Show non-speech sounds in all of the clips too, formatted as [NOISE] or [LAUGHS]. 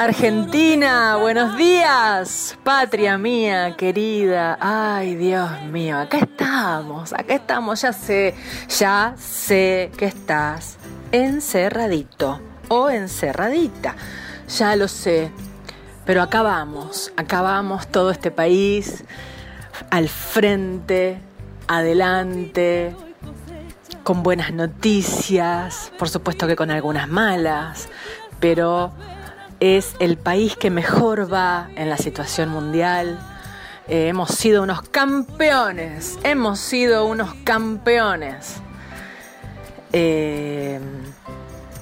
Argentina. Buenos días, patria mía, querida. Ay, Dios mío, acá estamos, acá estamos. Ya sé, ya sé que estás encerradito o encerradita. Ya lo sé. Pero acá vamos, acá vamos todo este país al frente, adelante, con buenas noticias, por supuesto que con algunas malas, pero es el país que mejor va en la situación mundial. Eh, hemos sido unos campeones, hemos sido unos campeones. Eh,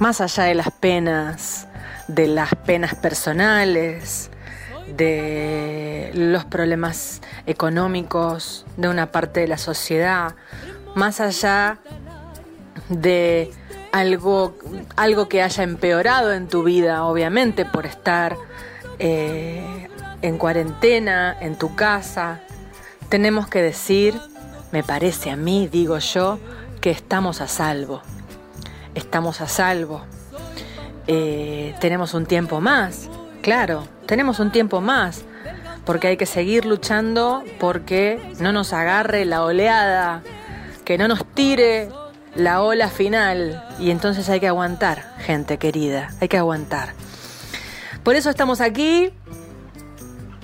más allá de las penas, de las penas personales, de los problemas económicos de una parte de la sociedad, más allá de algo, algo que haya empeorado en tu vida, obviamente, por estar eh, en cuarentena, en tu casa, tenemos que decir, me parece a mí, digo yo, que estamos a salvo. Estamos a salvo. Eh, tenemos un tiempo más, claro, tenemos un tiempo más, porque hay que seguir luchando porque no nos agarre la oleada, que no nos tire la ola final y entonces hay que aguantar, gente querida, hay que aguantar. Por eso estamos aquí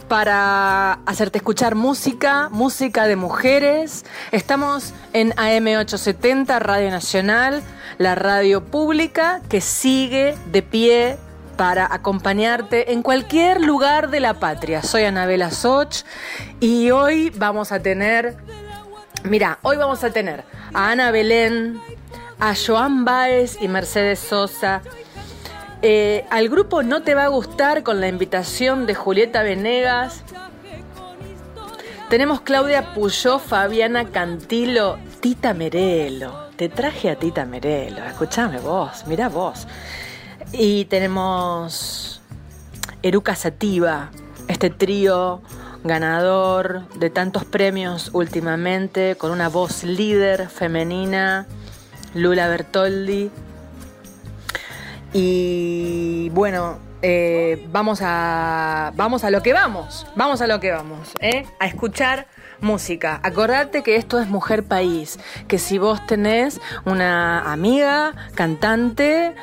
para hacerte escuchar música, música de mujeres. Estamos en AM870 Radio Nacional, la radio pública que sigue de pie para acompañarte en cualquier lugar de la patria. Soy Anabela Soch y hoy vamos a tener, mira, hoy vamos a tener a Ana Belén, a Joan Baez y Mercedes Sosa. Eh, al grupo No Te Va a Gustar con la invitación de Julieta Venegas. Tenemos Claudia Puyó, Fabiana Cantilo, Tita Merelo. Te traje a Tita Merelo, escúchame vos, mira vos. Y tenemos Eruca Sativa, este trío ganador de tantos premios últimamente, con una voz líder femenina, Lula Bertoldi. Y bueno, eh, vamos, a, vamos a lo que vamos, vamos a lo que vamos, ¿eh? a escuchar música. Acordate que esto es Mujer País, que si vos tenés una amiga, cantante,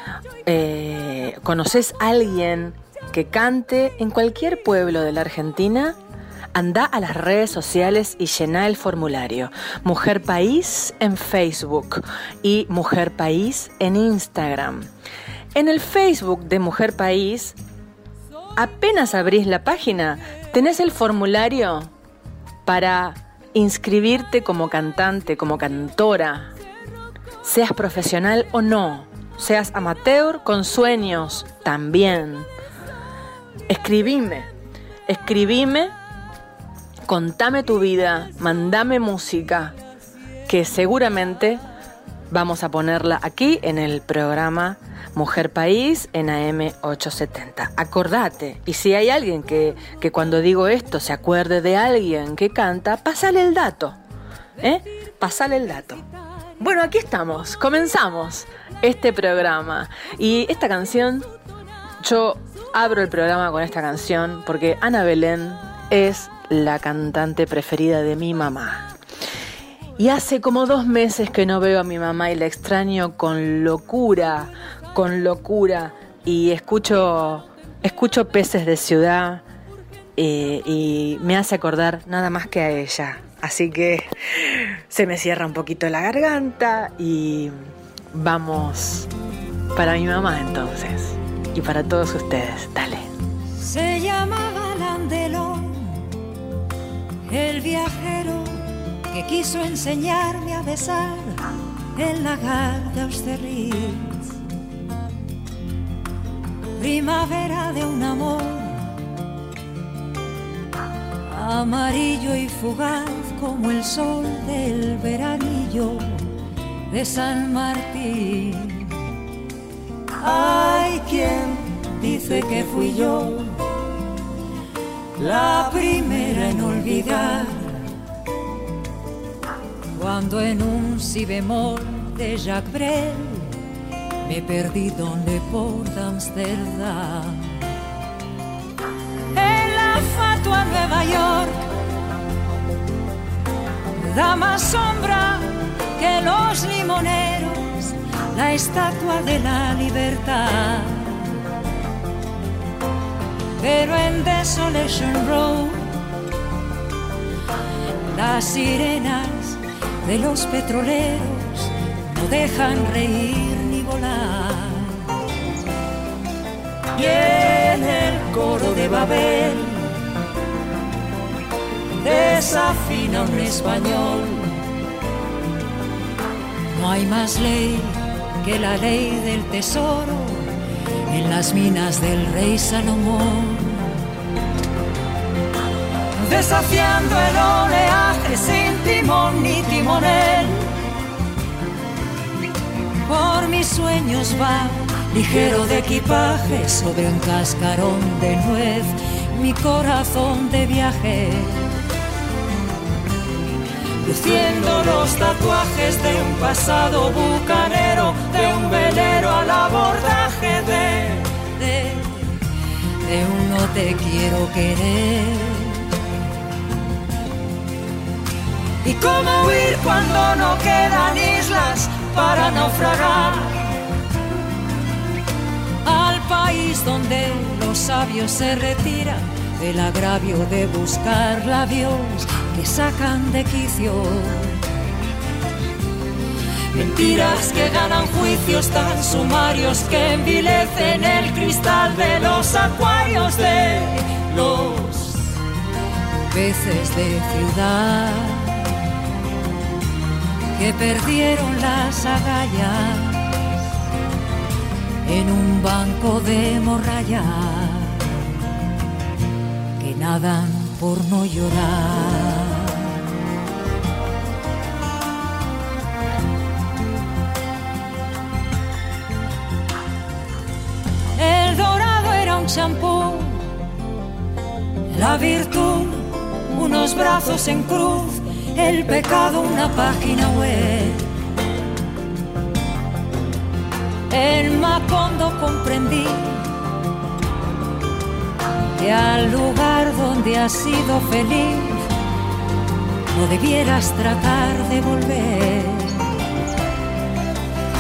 eh, conoces a alguien que cante en cualquier pueblo de la Argentina, anda a las redes sociales y llena el formulario. Mujer País en Facebook y Mujer País en Instagram. En el Facebook de Mujer País, apenas abrís la página, tenés el formulario para inscribirte como cantante, como cantora, seas profesional o no, seas amateur con sueños también. Escribime, escribime, contame tu vida, mandame música, que seguramente vamos a ponerla aquí en el programa Mujer País en AM870. Acordate, y si hay alguien que, que cuando digo esto se acuerde de alguien que canta, pasale el dato. ¿Eh? Pasale el dato. Bueno, aquí estamos, comenzamos este programa. Y esta canción, yo abro el programa con esta canción porque Ana Belén es la cantante preferida de mi mamá. Y hace como dos meses que no veo a mi mamá y la extraño con locura, con locura. Y escucho, escucho peces de ciudad eh, y me hace acordar nada más que a ella. Así que se me cierra un poquito la garganta y vamos para mi mamá entonces. Y para todos ustedes, dale. Se Landelón, el viajero que quiso enseñarme a besar el lagar de Austerlitz. primavera de un amor amarillo y fugaz como el sol del veranillo de San Martín. Hay quien dice que fui yo la primera en olvidar cuando en un si bemol de Jacques Brel me perdí donde por Amsterdam. En la fatua Nueva York da más sombra que los limoneros la estatua de la libertad. Pero en Desolation Road las sirenas de los petroleros no dejan reír ni volar. Y en el coro de Babel desafina un español. No hay más ley que la ley del tesoro en las minas del rey Salomón. Desafiando el oleaje sin timón ni timonel. Por mis sueños va ligero de equipaje sobre un cascarón de nuez, mi corazón de viaje luciendo los tatuajes de un pasado bucanero, de un velero al abordaje de, de, de un no te quiero querer. ¿Y cómo huir cuando no quedan islas para naufragar? Al país donde los sabios se retiran del agravio de buscar labios que sacan de quicio. Mentiras que ganan juicios tan sumarios que envilecen el cristal de los acuarios de los peces de ciudad que perdieron las agallas en un banco de morralla que nadan por no llorar. El dorado era un champú, la virtud unos brazos en cruz, el pecado una página web. En Macondo comprendí que al lugar donde has sido feliz no debieras tratar de volver.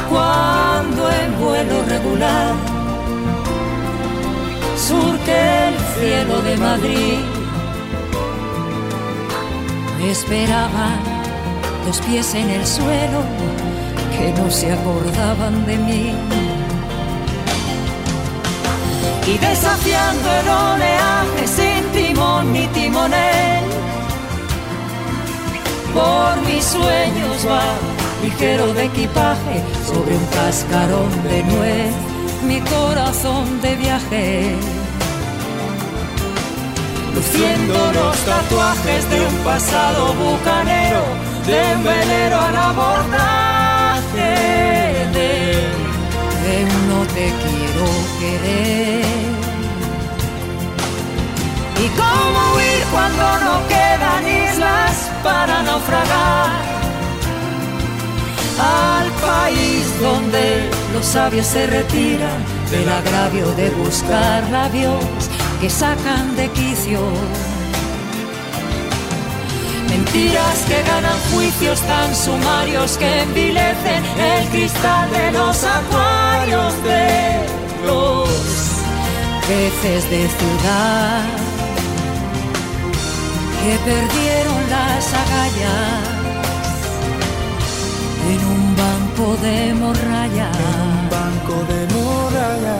Cuando en vuelo regular surque el cielo de Madrid, esperaban dos pies en el suelo que no se acordaban de mí y desafiando el oleaje sin timón ni timonel. Por mis sueños va ligero de equipaje sobre un cascarón de nuez, mi corazón de viaje. Luciendo los tatuajes de un pasado bucanero, de un velero al abordaje de, de un no te quiero querer. ¿Y cómo huir cuando no quedan islas para naufragar? Al país donde los sabios se retiran del agravio de buscar labios que sacan de quicio. Mentiras que ganan juicios tan sumarios que envilecen el cristal de los acuarios de los peces de ciudad que perdieron las agallas en un banco de morralla, banco de morralla,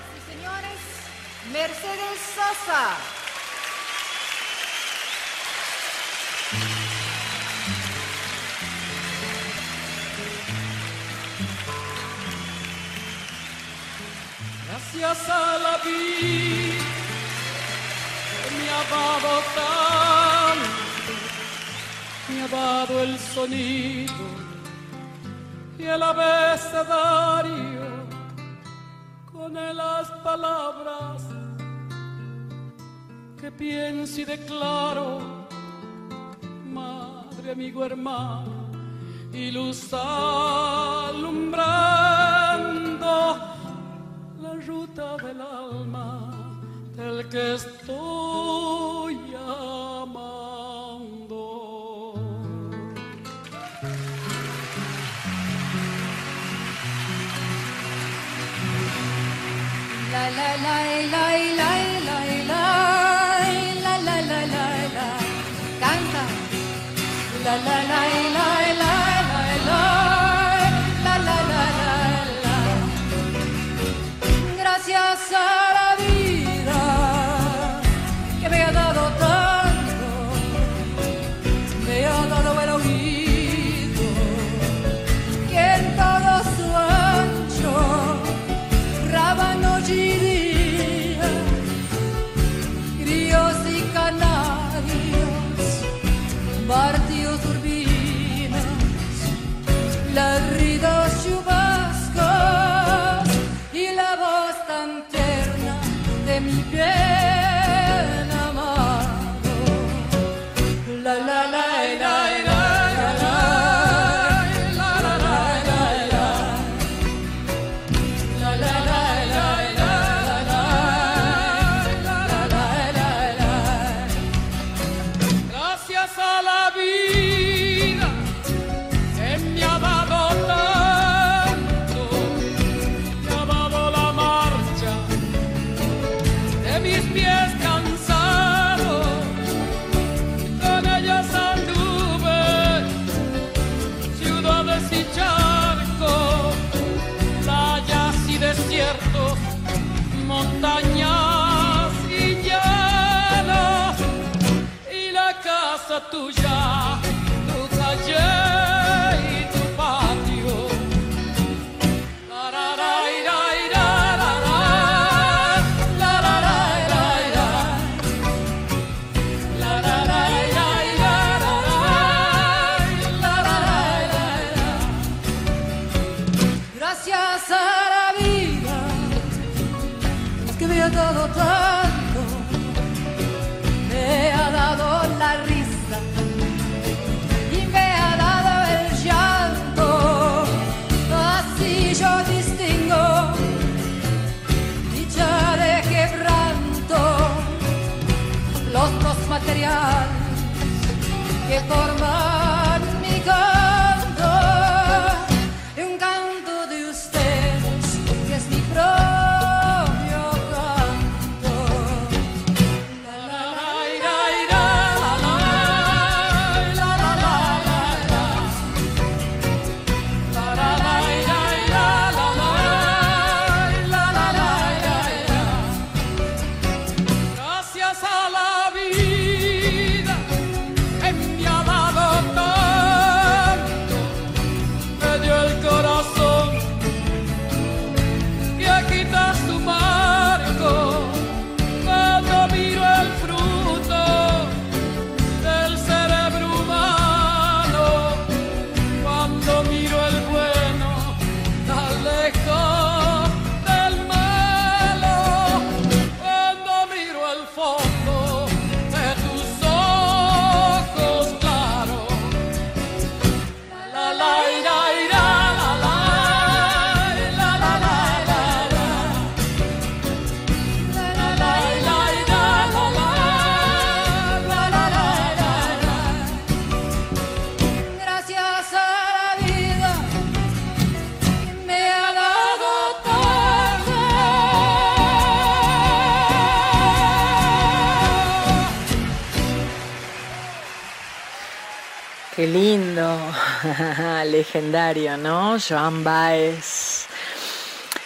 el sonido y el abecedario con las palabras que pienso y declaro, madre, amigo, hermano, y luz alumbrando la ruta del alma del que estoy la la la la que por Qué lindo, [LAUGHS] legendario, ¿no? Joan Baez,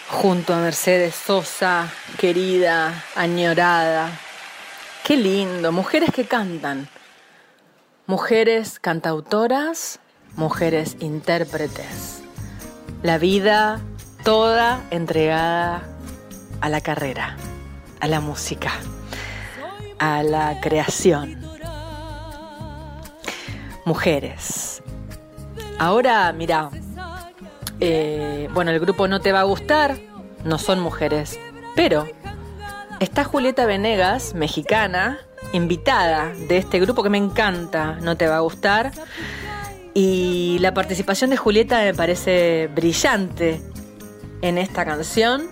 junto a Mercedes Sosa, querida, añorada. Qué lindo, mujeres que cantan, mujeres cantautoras, mujeres intérpretes. La vida toda entregada a la carrera, a la música, a la creación mujeres. Ahora, mira, eh, bueno, el grupo no te va a gustar, no son mujeres, pero está Julieta Venegas, mexicana, invitada de este grupo que me encanta, no te va a gustar. Y la participación de Julieta me parece brillante en esta canción.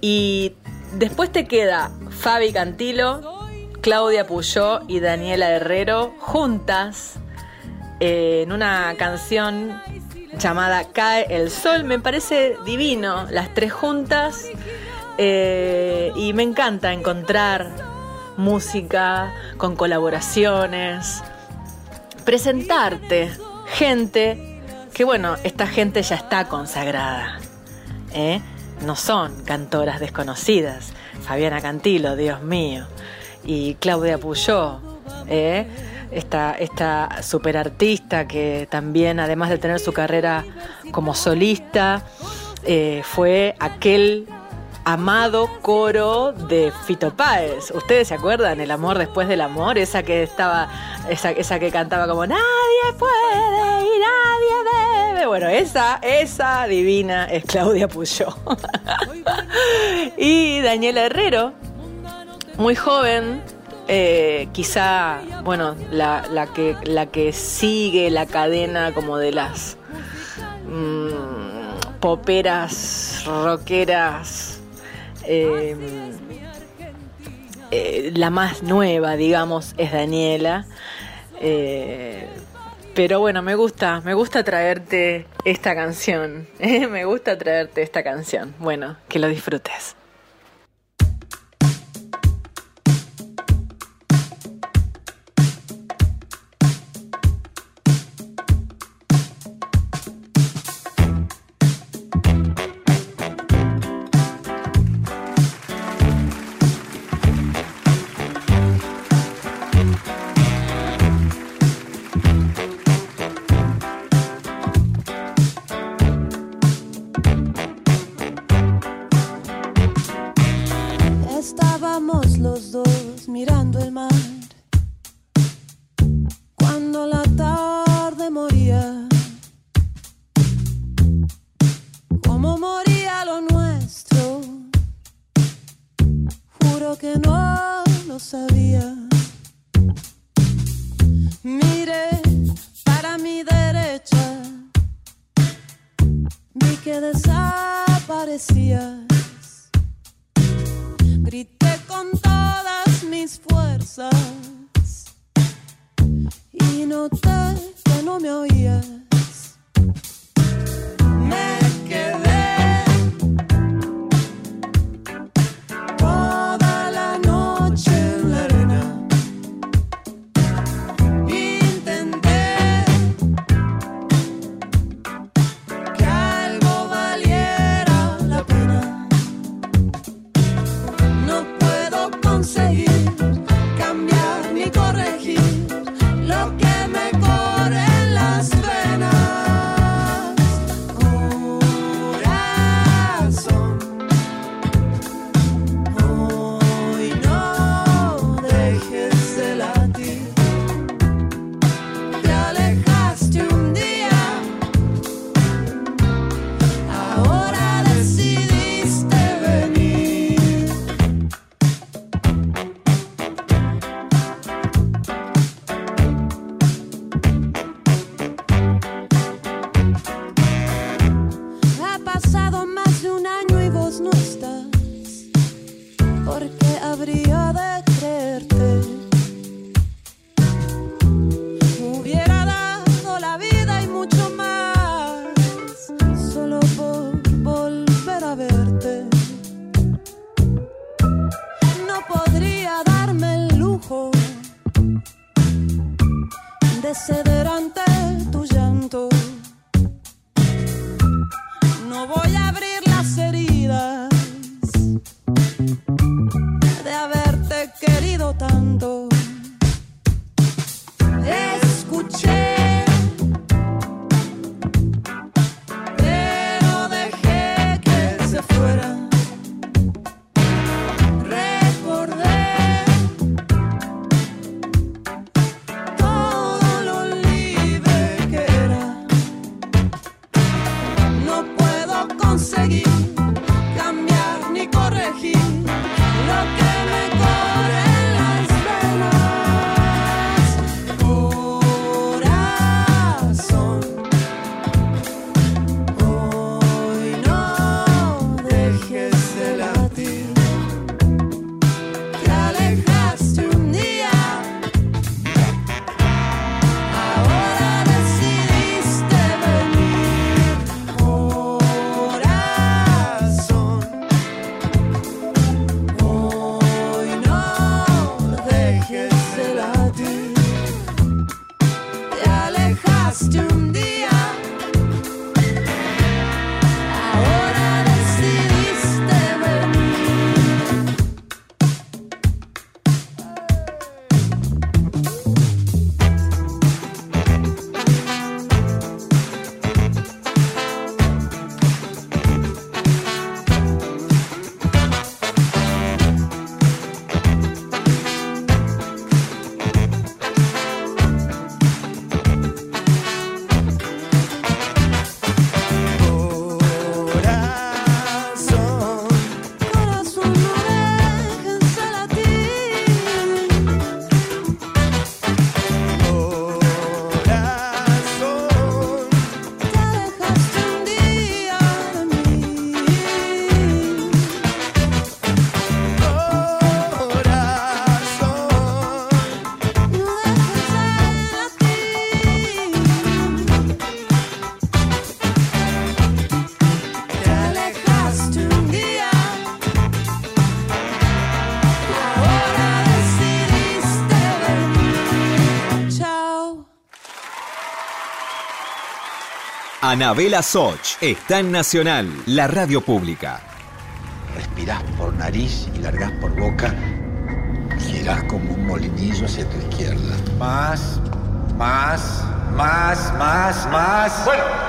Y después te queda Fabi Cantilo, Claudia Puyó y Daniela Herrero juntas eh, en una canción llamada Cae el Sol. Me parece divino, las tres juntas. eh, y me encanta encontrar música con colaboraciones, presentarte gente que, bueno, esta gente ya está consagrada. ¿eh? No son cantoras desconocidas. Fabiana Cantilo, Dios mío y Claudia Puyó, ¿eh? esta, esta super artista que también, además de tener su carrera como solista, eh, fue aquel amado coro de Fito Páez. ¿Ustedes se acuerdan? El amor después del amor, esa que estaba, esa, esa que cantaba como nadie puede y nadie debe. Bueno, esa, esa divina es Claudia Puyó. [LAUGHS] y Daniela Herrero, muy joven, eh, quizá, bueno, la, que, sigue la cadena como de las mm, poperas, rockeras, eh, eh, la más nueva, digamos, es Daniela. Eh, pero bueno, me gusta, me gusta traerte esta canción. [LAUGHS] Me gusta traerte esta canción. Bueno, que lo disfrutes. Miré para mi derecha, vi que desaparecías. Grité con todas mis fuerzas y noté que no me oías. de ceder. Anabela Soch está en Nacional, la radio pública. Respirás por nariz y largás por boca. Girás como un molinillo hacia tu izquierda. Más, más, más, más, más. Bueno.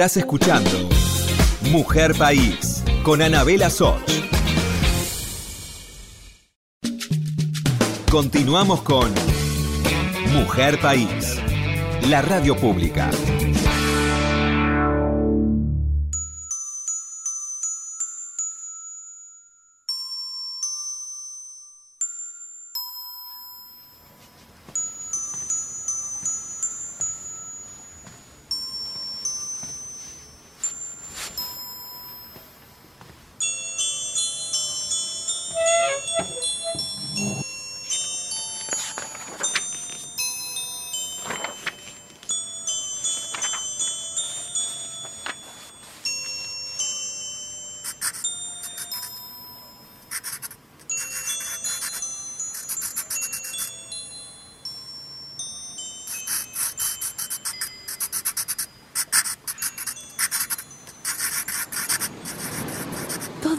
Estás escuchando Mujer País con Anabela Soch. Continuamos con Mujer País, la radio pública.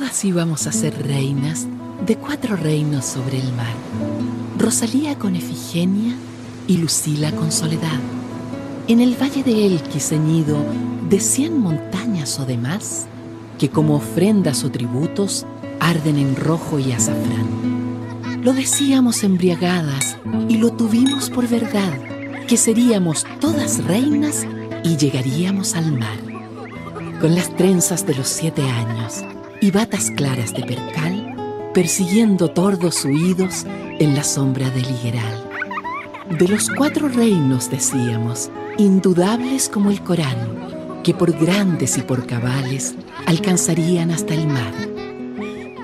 Todas íbamos a ser reinas de cuatro reinos sobre el mar. Rosalía con Efigenia y Lucila con Soledad. En el valle de Elqui ceñido de cien montañas o demás, que como ofrendas o tributos arden en rojo y azafrán. Lo decíamos embriagadas y lo tuvimos por verdad, que seríamos todas reinas y llegaríamos al mar. Con las trenzas de los siete años y batas claras de percal, persiguiendo tordos huidos en la sombra del higueral. De los cuatro reinos decíamos, indudables como el Corán, que por grandes y por cabales alcanzarían hasta el mar.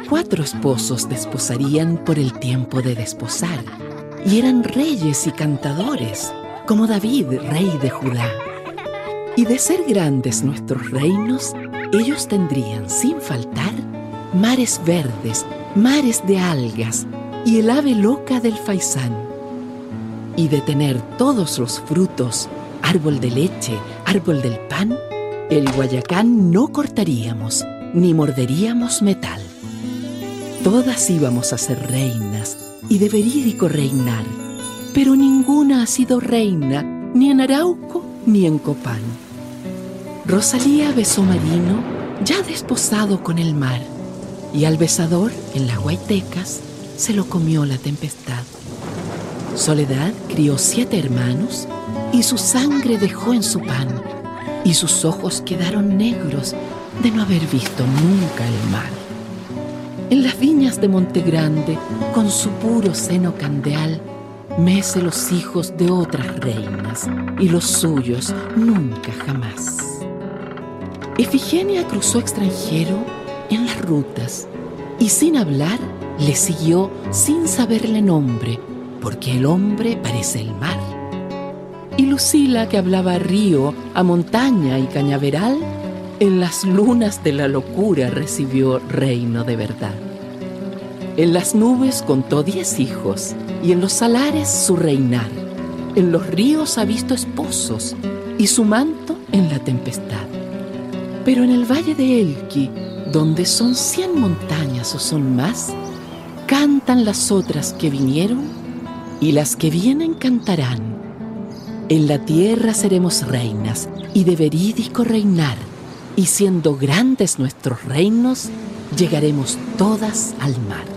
Cuatro esposos desposarían por el tiempo de desposar, y eran reyes y cantadores, como David, rey de Judá. Y de ser grandes nuestros reinos, ellos tendrían sin faltar mares verdes, mares de algas y el ave loca del faisán. Y de tener todos los frutos, árbol de leche, árbol del pan, el guayacán no cortaríamos, ni morderíamos metal. Todas íbamos a ser reinas y de verídico reinar, pero ninguna ha sido reina ni en Arauco ni en Copán. Rosalía besó Marino, ya desposado con el mar, y al besador, en las guaitecas, se lo comió la tempestad. Soledad crió siete hermanos, y su sangre dejó en su pan, y sus ojos quedaron negros de no haber visto nunca el mar. En las viñas de Montegrande, con su puro seno candeal, mece los hijos de otras reinas, y los suyos nunca jamás. Efigenia cruzó extranjero en las rutas y sin hablar le siguió sin saberle nombre, porque el hombre parece el mar. Y Lucila, que hablaba río, a montaña y cañaveral, En las lunas de la locura recibió reino de verdad. En las nubes contó diez hijos y en los salares su reinar. En los ríos ha visto esposos y su manto en la tempestad. Pero en el valle de Elqui, donde son cien montañas o son más, cantan las otras que vinieron y las que vienen cantarán. En la tierra seremos reinas y de verídico reinar, y siendo grandes nuestros reinos, llegaremos todas al mar.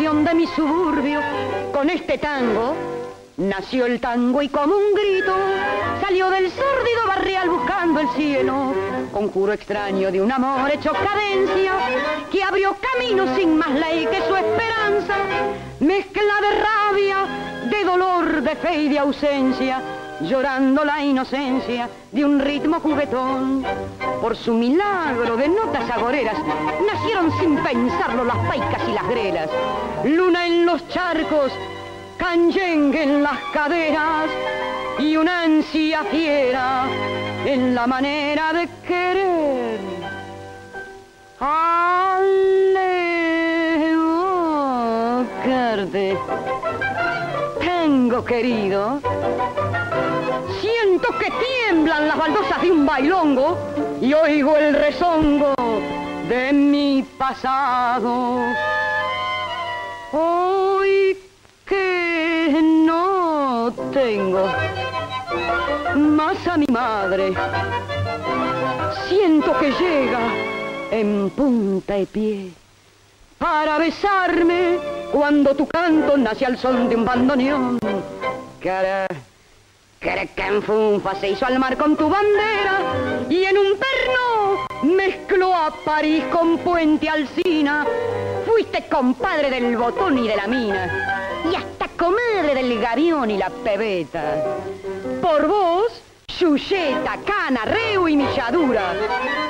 De mi suburbio. Con este tango nació el tango y como un grito salió del sórdido barrial buscando el cielo. Conjuro extraño de un amor hecho cadencia que abrió camino sin más ley que su esperanza. Mezcla de rabia, de dolor, de fe y de ausencia llorando la inocencia de un ritmo juguetón. Por su milagro de notas agoreras, nacieron sin pensarlo las paicas y las grelas. Luna en los charcos, canyengue en las caderas y una ansia fiera en la manera de querer. Alevocarte. Tengo querido Siento que tiemblan las baldosas de un bailongo y oigo el rezongo de mi pasado. Hoy que no tengo más a mi madre, siento que llega en punta de pie para besarme cuando tu canto nace al son de un bandoneón. Funfa se hizo al mar con tu bandera y en un perno mezcló a París con Puente Alsina. Fuiste compadre del botón y de la mina y hasta comadre del gavión y la pebeta. Por vos, Chuyeta, Cana, Reu y Milladura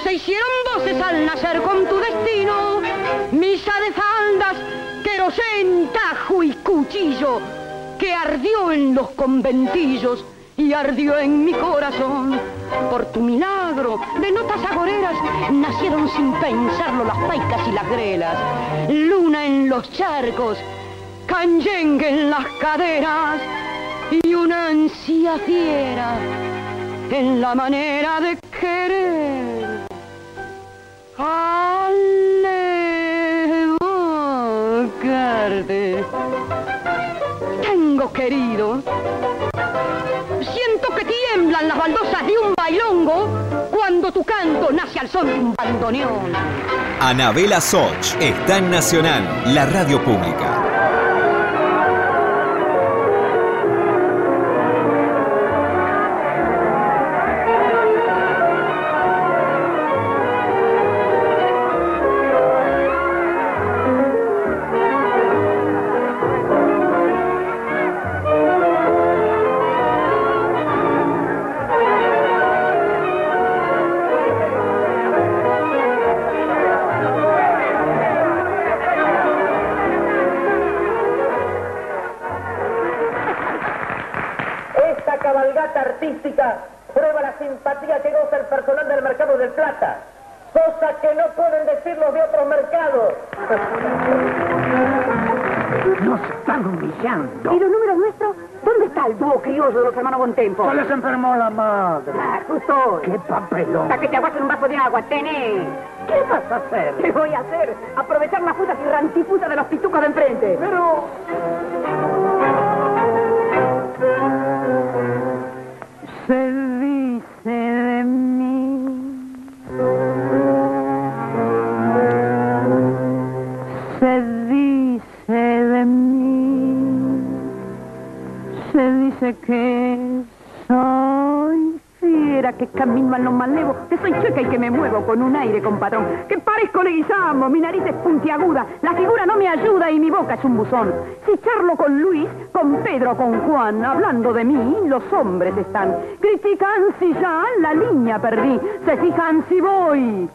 se hicieron voces al nacer con tu destino. Misa de faldas, querosén, tajo y cuchillo que ardió en los conventillos y ardió en mi corazón. Por tu milagro de notas agoreras nacieron sin pensarlo las paicas y las grelas. Luna en los charcos, canyengue en las caderas y una ansia fiera en la manera de querer. Alevocarte. Tengo querido Siento que tiemblan las baldosas de un bailongo cuando tu canto nace al son de un bandoneón. Anabela Soch está en Nacional, la radio pública. Bontempo? Se les enfermó la madre. Ah, justo. ¡Qué papelón! Hasta que te aguasen un vaso de agua, tené. ¿Qué vas a hacer? ¿Qué voy a hacer? Aprovechar las putas y rantiputas de los pitucos de enfrente. Pero... que me muevo con un aire compadrón, que parezco leguizamo, mi nariz es puntiaguda, la figura no me ayuda y mi boca es un buzón. Si charlo con Luis, con Pedro, con Juan, hablando de mí, los hombres están. Critican si ya la línea perdí, se fijan si voy,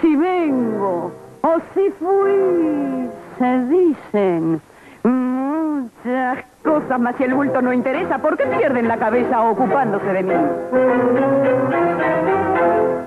si vengo o si fui, se dicen muchas cosas, mas si el bulto no interesa, ¿por qué pierden la cabeza ocupándose de mí?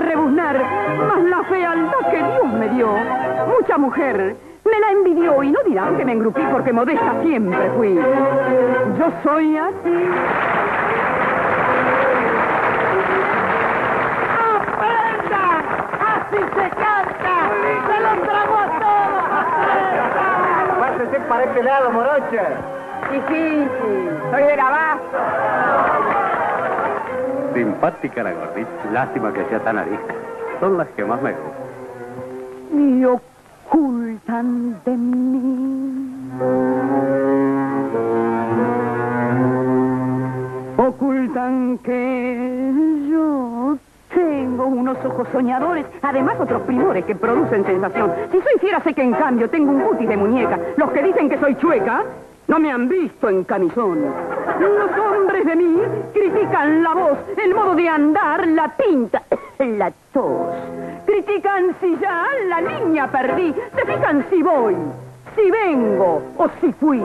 rebuznar, mas la fealdad que Dios me dio, mucha mujer me la envidió y no dirán que me engrupí porque modesta siempre fui. Yo soy así. ¡Aprenda! ¡Así se canta! ¡Se los tragó a todos! Pásese para este lado, morocha. Difícil, soy de Abasto. Simpática la gordita. Lástima que sea tan arisca. Son las que más me gustan. Y ocultan de mí. Ocultan que yo tengo unos ojos soñadores, además otros primores que producen sensación. Si soy fiera sé que en cambio tengo un cutis de muñeca. Los que dicen que soy chueca no me han visto en camisón. Los de mí critican la voz, el modo de andar, la pinta, [COUGHS] la tos. Critican si ya la línea perdí, se fijan si voy, si vengo o si fui.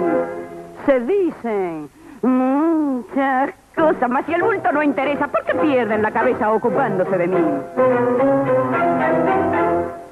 Se dicen muchas cosas, mas si el bulto no interesa, ¿por qué pierden la cabeza ocupándose de mí?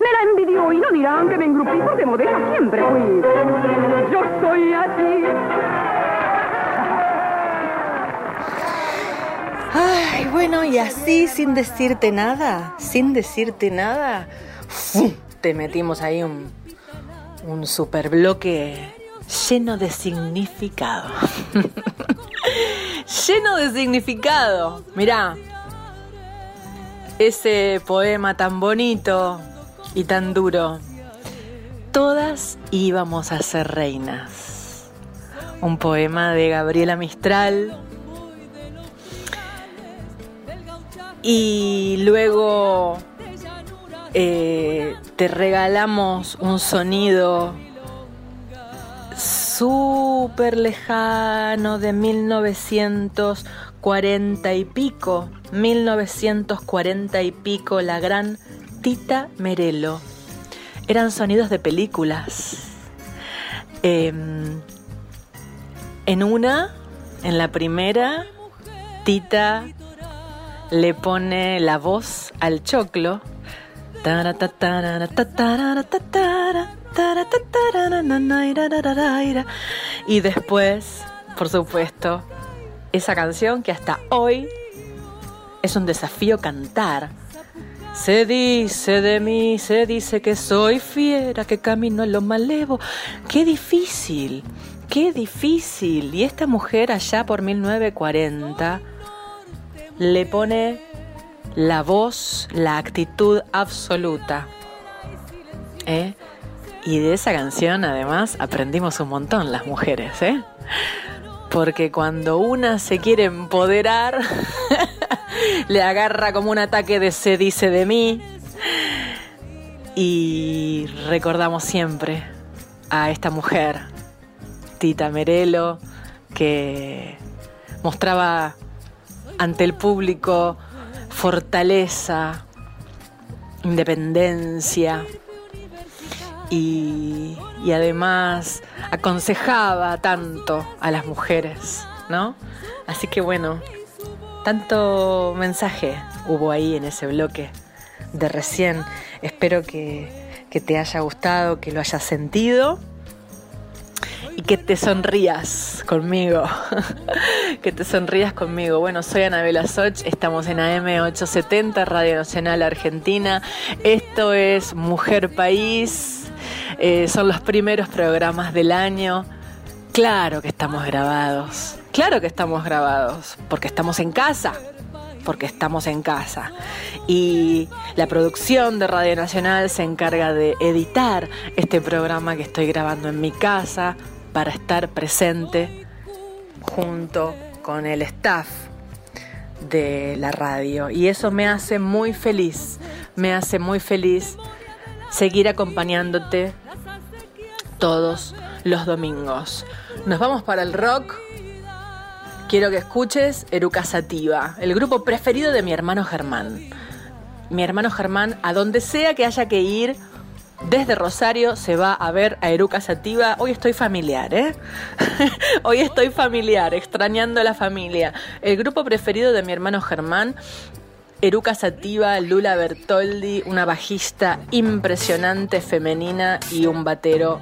me la envidió y no dirán que me engrupí porque modesta siempre fui. Yo soy así. Ay, bueno, y así sin decirte nada, sin decirte nada, te metimos ahí un, un super bloque lleno de significado. [LAUGHS] lleno de significado. Mirá, ese poema tan bonito y tan duro. Todas íbamos a ser reinas. Un poema de Gabriela Mistral. Y luego eh, te regalamos un sonido súper lejano de 1940 y pico, 1940 y pico, la gran Tita Merelo. Eran sonidos de películas. Em, en una, en la primera, Tita le pone la voz al choclo. Y después, por supuesto, esa canción que hasta hoy es un desafío cantar. Se dice de mí, se dice que soy fiera, que camino en lo malevo. Qué difícil, qué difícil. Y esta mujer allá por 1940 le pone la voz, la actitud absoluta. ¿Eh? Y de esa canción además aprendimos un montón las mujeres, ¿eh? Porque cuando una se quiere empoderar, [LAUGHS] le agarra como un ataque de se dice de mí. Y recordamos siempre a esta mujer, Tita Merelo, que mostraba ante el público fortaleza, independencia y, y además aconsejaba tanto a las mujeres, ¿no? Así que bueno, tanto mensaje hubo ahí en ese bloque de recién. Espero que, que te haya gustado, que lo hayas sentido y que te sonrías conmigo. [LAUGHS] que te sonrías conmigo. Bueno, soy Anabela Soch, estamos en AM870, Radio Nacional Argentina. Esto es Mujer País. Eh, son los primeros programas del año. Claro que estamos grabados. Claro que estamos grabados. Porque estamos en casa. Porque estamos en casa. Y la producción de Radio Nacional se encarga de editar este programa que estoy grabando en mi casa para estar presente junto con el staff de la radio. Y eso me hace muy feliz, me hace muy feliz seguir acompañándote todos los domingos. Nos vamos para el rock. Quiero que escuches Eruca Sativa, el grupo preferido de mi hermano Germán. Mi hermano Germán, a donde sea que haya que ir, desde Rosario se va a ver a Eruca Sativa. Hoy estoy familiar, ¿eh? [LAUGHS] Hoy estoy familiar, extrañando a la familia. El grupo preferido de mi hermano Germán, Eruca Sativa, Lula Bertoldi, una bajista impresionante femenina y un batero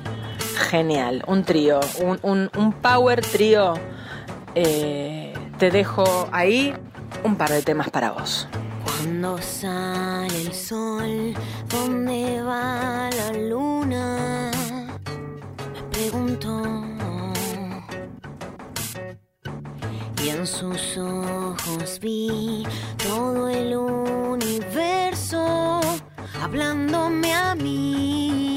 genial. Un trío, un, un- un power trío. Eh, te dejo ahí un par de temas para vos. Cuando sale el sol, ¿dónde va la luna? Me pregunto. Y en sus ojos vi todo el universo hablándome a mí.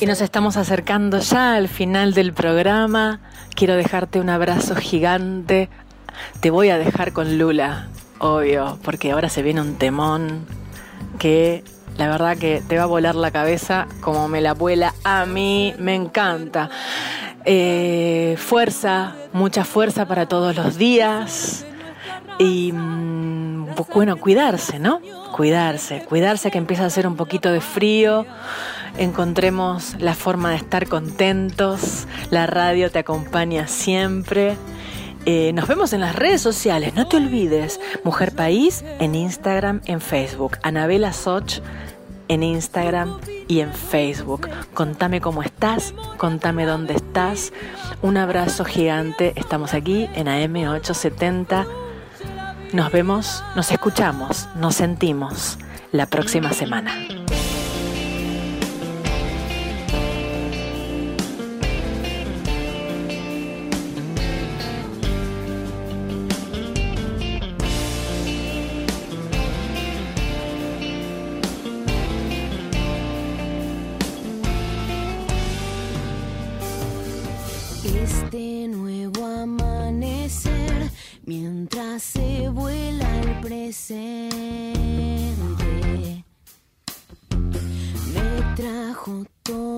Y nos estamos acercando ya al final del programa. Quiero dejarte un abrazo gigante. Te voy a dejar con Lula, obvio, porque ahora se viene un temón que la verdad que te va a volar la cabeza como me la vuela a mí. Me encanta. Eh, fuerza, mucha fuerza para todos los días. Y mm, bueno, cuidarse, ¿no? Cuidarse, cuidarse que empieza a hacer un poquito de frío. Encontremos la forma de estar contentos. La radio te acompaña siempre. Eh, nos vemos en las redes sociales, no te olvides. Mujer País en Instagram, en Facebook. Anabela Soch en Instagram y en Facebook. Contame cómo estás, contame dónde estás. Un abrazo gigante. Estamos aquí en AM870. Nos vemos, nos escuchamos, nos sentimos la próxima semana. Presente me trajo todo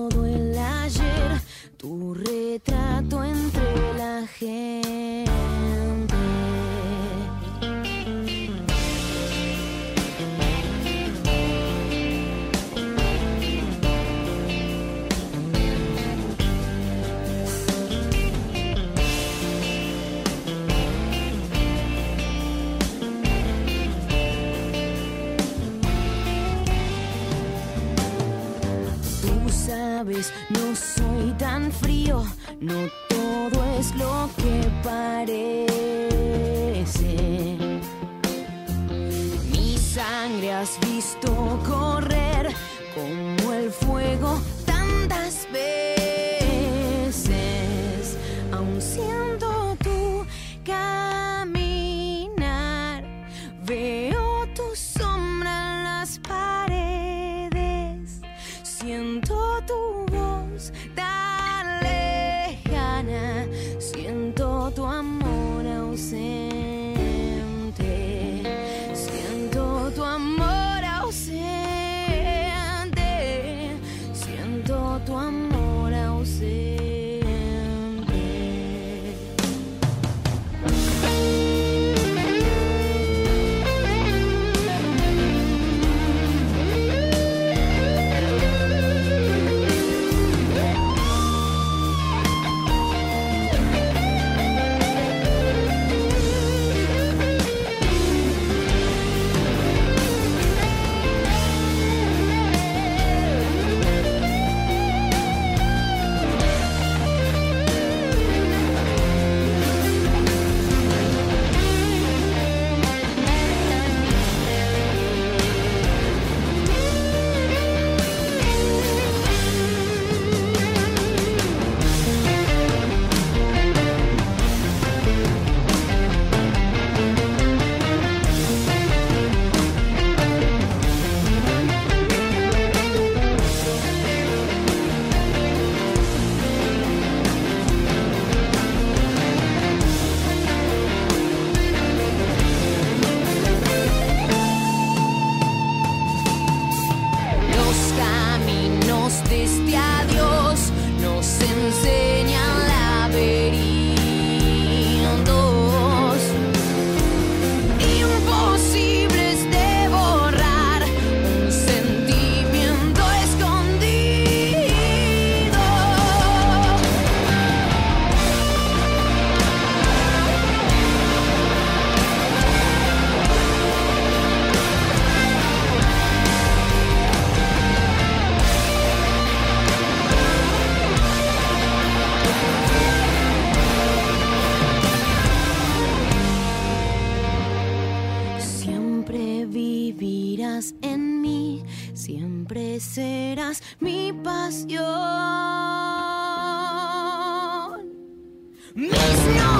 Mis noches no